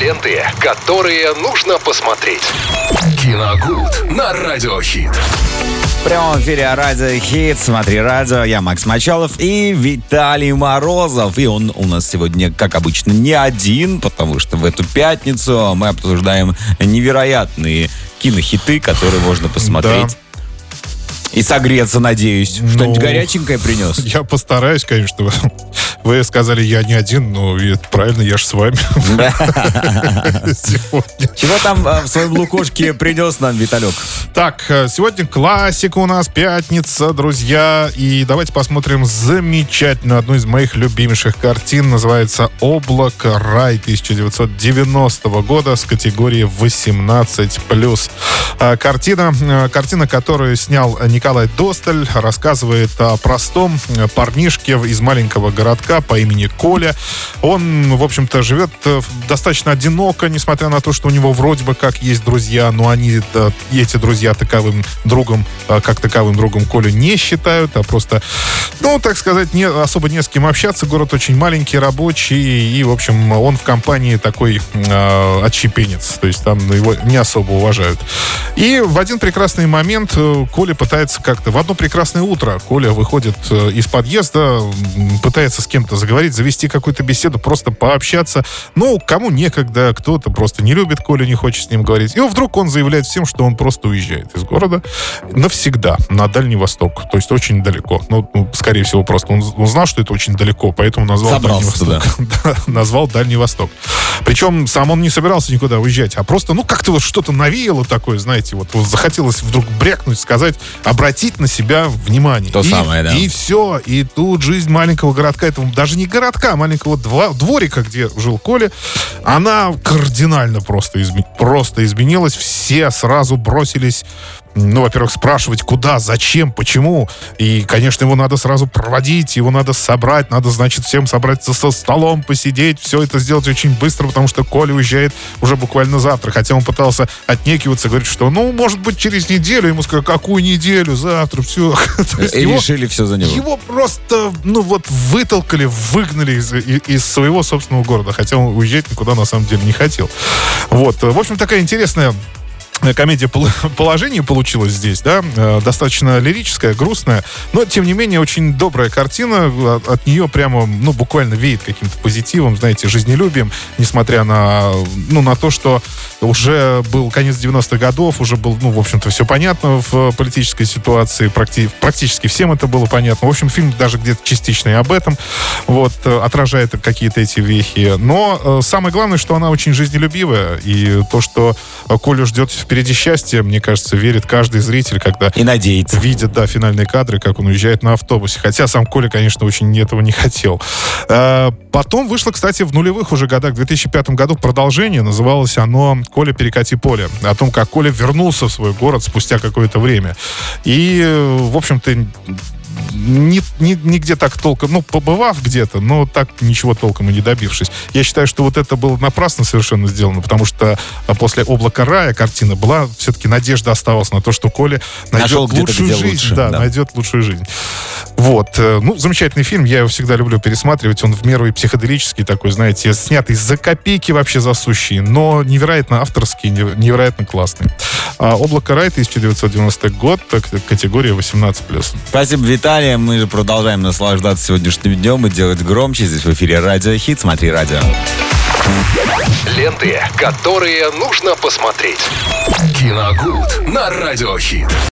Ленты, которые нужно посмотреть. Киногуд на Радиохит. В прямом эфире Радио Хит. Смотри радио. Я Макс Мачалов и Виталий Морозов. И он у нас сегодня, как обычно, не один, потому что в эту пятницу мы обсуждаем невероятные кинохиты, которые можно посмотреть. И согреться, надеюсь. Что-нибудь Ну, горяченькое принес. Я постараюсь, конечно. Вы сказали, я не один, но и это правильно, я же с вами. Чего там э, в своем лукошке принес нам Виталек? Так, э, сегодня классика у нас, пятница, друзья. И давайте посмотрим замечательно одну из моих любимейших картин. Называется «Облако. Рай» 1990 года с категории 18+. А, Картина, э, картина, которую снял Николай Досталь, рассказывает о простом э, парнишке из маленького городка по имени Коля. Он, в общем-то, живет э, достаточно одиноко, несмотря на то, что у него вроде бы как есть друзья, но они, да, эти друзья таковым другом, э, как таковым другом Колю не считают, а просто, ну, так сказать, не, особо не с кем общаться. Город очень маленький, рабочий, и, в общем, он в компании такой э, отщепенец, то есть там его не особо уважают. И в один прекрасный момент э, Коля пытается как-то... В одно прекрасное утро Коля выходит э, из подъезда, пытается с кем-то заговорить, завести какую-то беседу, просто пообщаться. Ну, кому некогда, кто-то просто не любит Коля, не хочет с ним говорить. И вдруг он заявляет всем, что он просто уезжает из города навсегда на Дальний Восток. То есть очень далеко. Ну, скорее всего, просто он, он знал, что это очень далеко, поэтому назвал Забрался Дальний Восток. Да, назвал Дальний Восток. Причем сам он не собирался никуда уезжать, а просто, ну, как-то вот что-то навеяло такое, знаете, вот, вот захотелось вдруг брякнуть, сказать, обратить на себя внимание. То и, самое, да. И все. И тут жизнь маленького городка, этого даже не городка, а маленького два, дворика, где жил Коля, она кардинально просто, изме- просто изменилась. Все сразу бросились ну, во-первых, спрашивать, куда, зачем, почему. И, конечно, его надо сразу проводить, его надо собрать, надо, значит, всем собраться со столом, посидеть, все это сделать очень быстро, потому что Коля уезжает уже буквально завтра. Хотя он пытался отнекиваться, говорит, что, ну, может быть, через неделю. Ему сказали, какую неделю, завтра, все. И его- решили все за него. его просто, ну вот, вытолкали, выгнали из, из своего собственного города, хотя он уезжать никуда на самом деле не хотел. Вот, в общем, такая интересная комедия пол- положения получилась здесь, да, э, достаточно лирическая, грустная, но, тем не менее, очень добрая картина, от, от нее прямо, ну, буквально веет каким-то позитивом, знаете, жизнелюбием, несмотря на, ну, на то, что уже был конец 90-х годов, уже был, ну, в общем-то, все понятно в политической ситуации, практи- практически всем это было понятно. В общем, фильм даже где-то частично и об этом, вот, э, отражает какие-то эти вехи. Но э, самое главное, что она очень жизнелюбивая, и то, что э, Колю ждет впереди счастье, мне кажется, верит каждый зритель, когда И надеется. видит, да, финальные кадры, как он уезжает на автобусе. Хотя сам Коля, конечно, очень этого не хотел. Э, Потом вышло, кстати, в нулевых уже годах, в 2005 году продолжение. Называлось оно «Коля, перекати поле». О том, как Коля вернулся в свой город спустя какое-то время. И, в общем-то, ни, ни- нигде так толком, ну, побывав где-то, но так ничего толком и не добившись. Я считаю, что вот это было напрасно совершенно сделано, потому что а, после «Облака рая» картина была, все-таки надежда оставалась на то, что Коля найдет Нашел лучшую жизнь. лучше, да, да. найдет лучшую жизнь. Вот. э, Ну, замечательный фильм, я его всегда люблю пересматривать. Он в меру и психоделический такой, знаете, снятый за копейки вообще засущий, но невероятно авторский, неверо- невероятно классный. А «Облако рая» 1990 год, категория 18+. Спасибо, Виталий. Мы же продолжаем наслаждаться сегодняшним днем и делать громче. Здесь в эфире Радио Хит. Смотри радио. Ленты, которые нужно посмотреть. Киногуд на Радиохит.